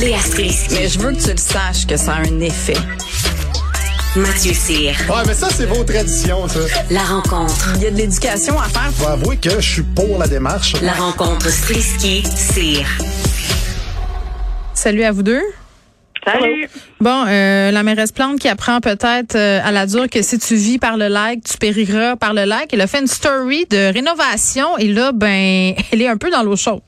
Léa Strisky. Mais je veux que tu le saches que ça a un effet. Mathieu Cyr. Ouais, mais ça, c'est vos traditions, ça. La rencontre. Il y a de l'éducation à faire. Faut avouer que je suis pour la démarche. La rencontre Strisky-Cyr. Salut à vous deux. Salut. Bon, euh, la mairesse Plante qui apprend peut-être euh, à la dure que si tu vis par le lac, tu périras par le lac. Elle a fait une story de rénovation et là, ben, elle est un peu dans l'eau chaude.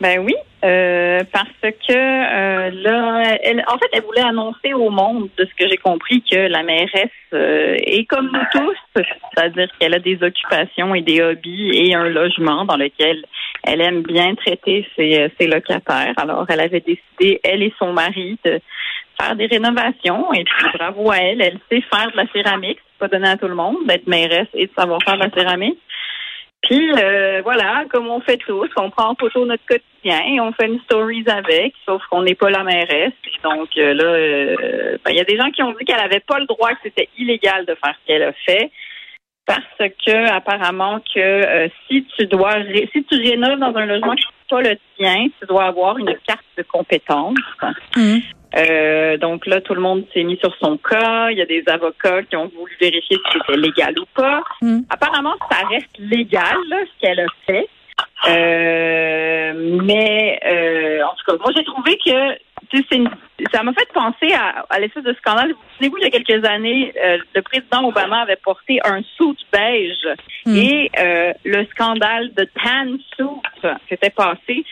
Ben oui, euh, parce que euh, là, elle, en fait, elle voulait annoncer au monde, de ce que j'ai compris, que la mairesse euh, est comme nous tous, c'est-à-dire qu'elle a des occupations et des hobbies et un logement dans lequel elle aime bien traiter ses, ses locataires. Alors, elle avait décidé, elle et son mari, de faire des rénovations et puis bravo à elle, elle sait faire de la céramique, c'est pas donné à tout le monde d'être mairesse et de savoir faire de la céramique. Puis euh, voilà, comme on fait tous, on prend en photo notre quotidien et on fait une stories avec, sauf qu'on n'est pas la mairesse. Puis donc euh, là, euh, ben, il y a des gens qui ont dit qu'elle avait pas le droit, que c'était illégal de faire ce qu'elle a fait. Parce que apparemment que euh, si tu dois ré- si tu rénoves dans un logement qui n'est pas le tien, tu dois avoir une carte de compétence. Mhm. Euh, donc là, tout le monde s'est mis sur son cas. Il y a des avocats qui ont voulu vérifier si c'était légal ou pas. Mm. Apparemment, ça reste légal, là, ce qu'elle a fait. Euh, mais euh, en tout cas, moi j'ai trouvé que tu sais, c'est une- ça m'a fait penser à, à l'espèce de scandale. Vous souvenez-vous, il y a quelques années, euh, le président Obama avait porté un suit beige Mm. et euh, le scandale de tan suit s'était passé.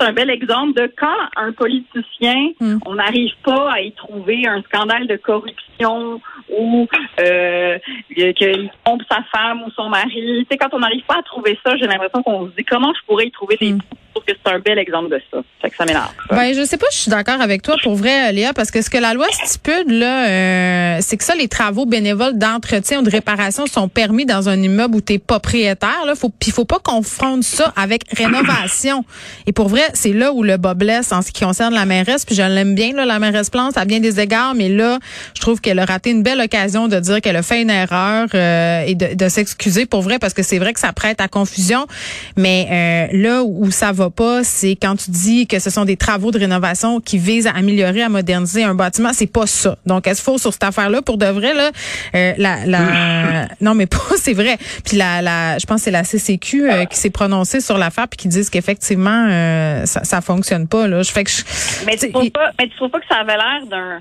C'est un bel exemple de quand un politicien, Mm. on n'arrive pas à y trouver un scandale de corruption ou euh, qu'il trompe sa femme ou son mari. Tu sais, quand on n'arrive pas à trouver ça, j'ai l'impression qu'on se dit comment je pourrais y trouver des Mm. Que c'est un bel exemple de ça. Fait que ça m'énerve. Ben, je sais pas, je suis d'accord avec toi pour vrai, Léa, parce que ce que la loi stipule, là, euh, c'est que ça, les travaux bénévoles d'entretien ou de réparation sont permis dans un immeuble où tu es propriétaire. Là, faut, puis faut pas confondre ça avec rénovation. Et pour vrai, c'est là où le bas blesse en ce qui concerne la mairesse. Puis je l'aime bien, là, la mairesse Plante, à bien des égards, mais là, je trouve qu'elle a raté une belle occasion de dire qu'elle a fait une erreur euh, et de, de s'excuser pour vrai, parce que c'est vrai que ça prête à confusion. Mais euh, là où ça va pas, c'est quand tu dis que ce sont des travaux de rénovation qui visent à améliorer, à moderniser un bâtiment, c'est pas ça. Donc, est-ce faut sur cette affaire-là pour de vrai là, euh, la, la non mais pas, c'est vrai. Puis la, la, je pense que c'est la CCQ euh, qui s'est prononcée sur l'affaire puis qui disent qu'effectivement euh, ça, ça fonctionne pas là. Je fais que je, Mais tu trouves pas, mais tu trouves pas que ça avait l'air d'un.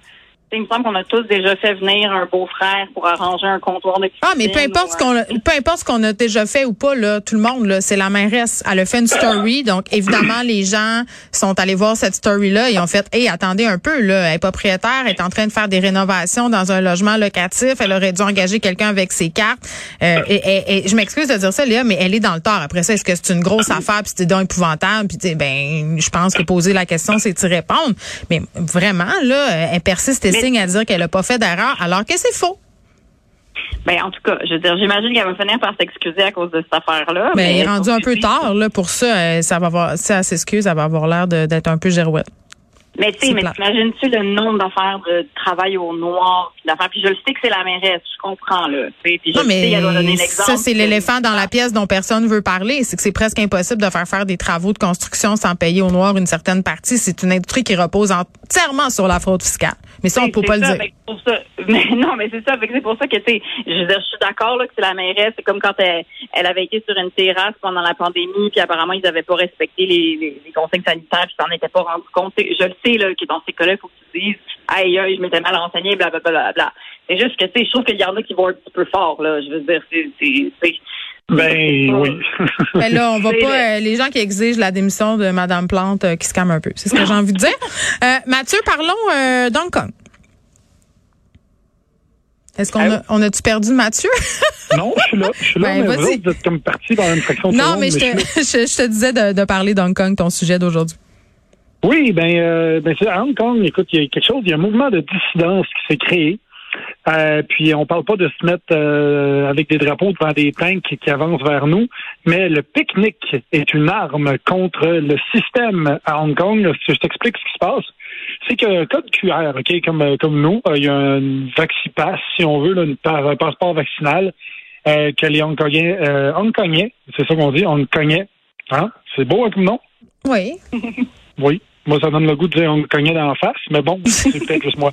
Il me semble qu'on a tous déjà fait venir un beau-frère pour arranger un comptoir de Ah, mais peu cuisine importe ce qu'on, a- peu importe ce qu'on a déjà fait ou pas, là, tout le monde, là, c'est la mairesse. Elle a fait une story, donc évidemment les gens sont allés voir cette story-là et ont fait, hey, attendez un peu, là, elle est propriétaire, elle est en train de faire des rénovations dans un logement locatif, elle aurait dû engager quelqu'un avec ses cartes. Euh, et, et- et je m'excuse de dire ça, Léa, mais elle est dans le tort. Après ça, est-ce que c'est une grosse affaire puis c'est donc épouvantable puis ben, je pense que poser la question, c'est y répondre. Mais vraiment, là, elle persiste et Mais- à dire qu'elle a pas fait d'erreur, alors que c'est faux. Ben, en tout cas, je veux dire, j'imagine qu'elle va finir par s'excuser à cause de cette affaire-là. Mais elle est rendu un peu tard là pour ça. euh, Ça va avoir, si elle s'excuse, elle va avoir l'air d'être un peu girouette. Mais tu sais, mais t'imagines-tu le nombre d'affaires de travail au noir, d'affaires, puis je le sais que c'est la mairesse, je comprends, là. Puis je Non, elle doit donner ça, c'est l'éléphant dans la pièce dont personne veut parler. C'est que c'est presque impossible de faire faire des travaux de construction sans payer au noir une certaine partie. C'est une industrie qui repose entièrement sur la fraude fiscale. Mais ça, on peut pas le dire. pour ça, mais non, mais c'est ça, c'est pour ça que tu sais, je je suis d'accord là que c'est la mairesse, c'est comme quand elle, elle avait été sur une terrasse pendant la pandémie, puis apparemment ils n'avaient pas respecté les, les, les consignes sanitaires, puis s'en étaient pas rendu compte. Je le sais là que dans ces cas-là, il faut que tu dises, aïe, aïe, je m'étais mal renseigné, blablabla. Bla, bla, bla. C'est juste que tu sais, je trouve qu'il y en a qui vont un petit peu fort là. Je veux dire, c'est, Ben oui. Mais là, on va pas. euh, les gens qui exigent la démission de Madame Plante, euh, qui se calment un peu. C'est ce que j'ai envie de dire. Euh, Mathieu, parlons euh, d'Hong Kong. Est-ce qu'on a, on a-tu perdu Mathieu? non, je suis là. Je suis là, Ben, mais vas-y. vous vous êtes comme parti dans une fraction de non, seconde, mais je suis là. te, je, je te disais de, de parler d'Hong Kong, ton sujet d'aujourd'hui. Oui, ben, euh, ben c'est à Hong Kong, écoute, il y a quelque chose, il y a un mouvement de dissidence qui s'est créé. Euh, puis on parle pas de se mettre euh, avec des drapeaux devant des tanks qui, qui avancent vers nous, mais le pique-nique est une arme contre le système à Hong Kong. Je t'explique ce qui se passe, c'est qu'un code QR, ok, comme euh, comme nous, euh, il y a un vaccinapass, si on veut, là, une, un passeport vaccinal euh, que les Hongkongais, euh, Hongkongais, c'est ça qu'on dit, Hongkongais, hein, c'est beau hein, comme nom, Oui. oui. Moi, ça donne le goût de dire hongkongais dans la face, mais bon, c'est peut-être juste moi.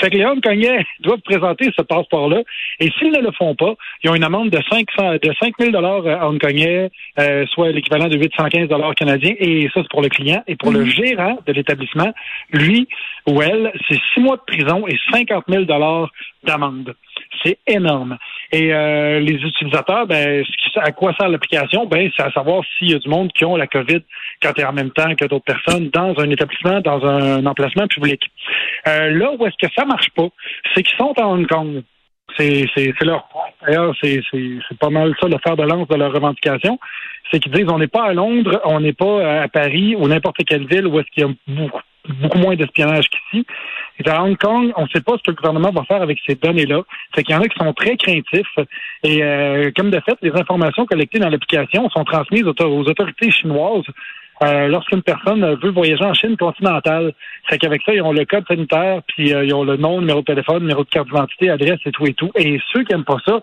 Fait que les hongkongais doivent présenter ce passeport-là, et s'ils ne le font pas, ils ont une amende de 500, de 5 000 dollars hongkongais, euh, soit l'équivalent de 815 dollars canadiens, et ça, c'est pour le client. Et pour le gérant de l'établissement, lui ou elle, c'est six mois de prison et 50 000 dollars d'amende. C'est énorme. Et euh, les utilisateurs, ben, à quoi sert l'application? Ben, c'est à savoir s'il y a du monde qui ont la COVID quand tu es en même temps que d'autres personnes dans un établissement, dans un emplacement public. Euh, là où est-ce que ça marche pas, c'est qu'ils sont à Hong Kong. C'est, leur point. D'ailleurs, c'est, pas mal ça le fer de lance de leur revendication. C'est qu'ils disent on n'est pas à Londres, on n'est pas à Paris ou n'importe quelle ville où est-ce qu'il y a beaucoup beaucoup moins d'espionnage qu'ici. Et à Hong Kong, on ne sait pas ce que le gouvernement va faire avec ces données-là. C'est qu'il y en a qui sont très craintifs. Et euh, comme de fait, les informations collectées dans l'application sont transmises aux, autorités chinoises euh, lorsqu'une personne veut voyager en Chine continentale. C'est qu'avec ça, ils ont le code sanitaire, puis euh, ils ont le nom, numéro de téléphone, numéro de carte d'identité, adresse et tout et tout. Et ceux qui n'aiment pas ça,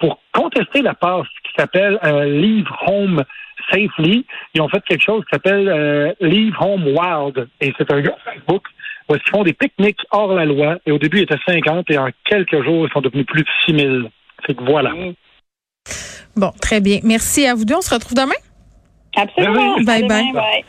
pour contester la passe qui s'appelle Leave Home Safely, ils ont fait quelque chose qui s'appelle euh, Leave Home Wild. Et c'est un gars Facebook où ils font des pique-niques hors la loi. Et au début, ils étaient 50 et en quelques jours, ils sont devenus plus de 6 000. C'est que voilà. Bon, très bien. Merci à vous deux. On se retrouve demain? Absolument. Bye bye. bye.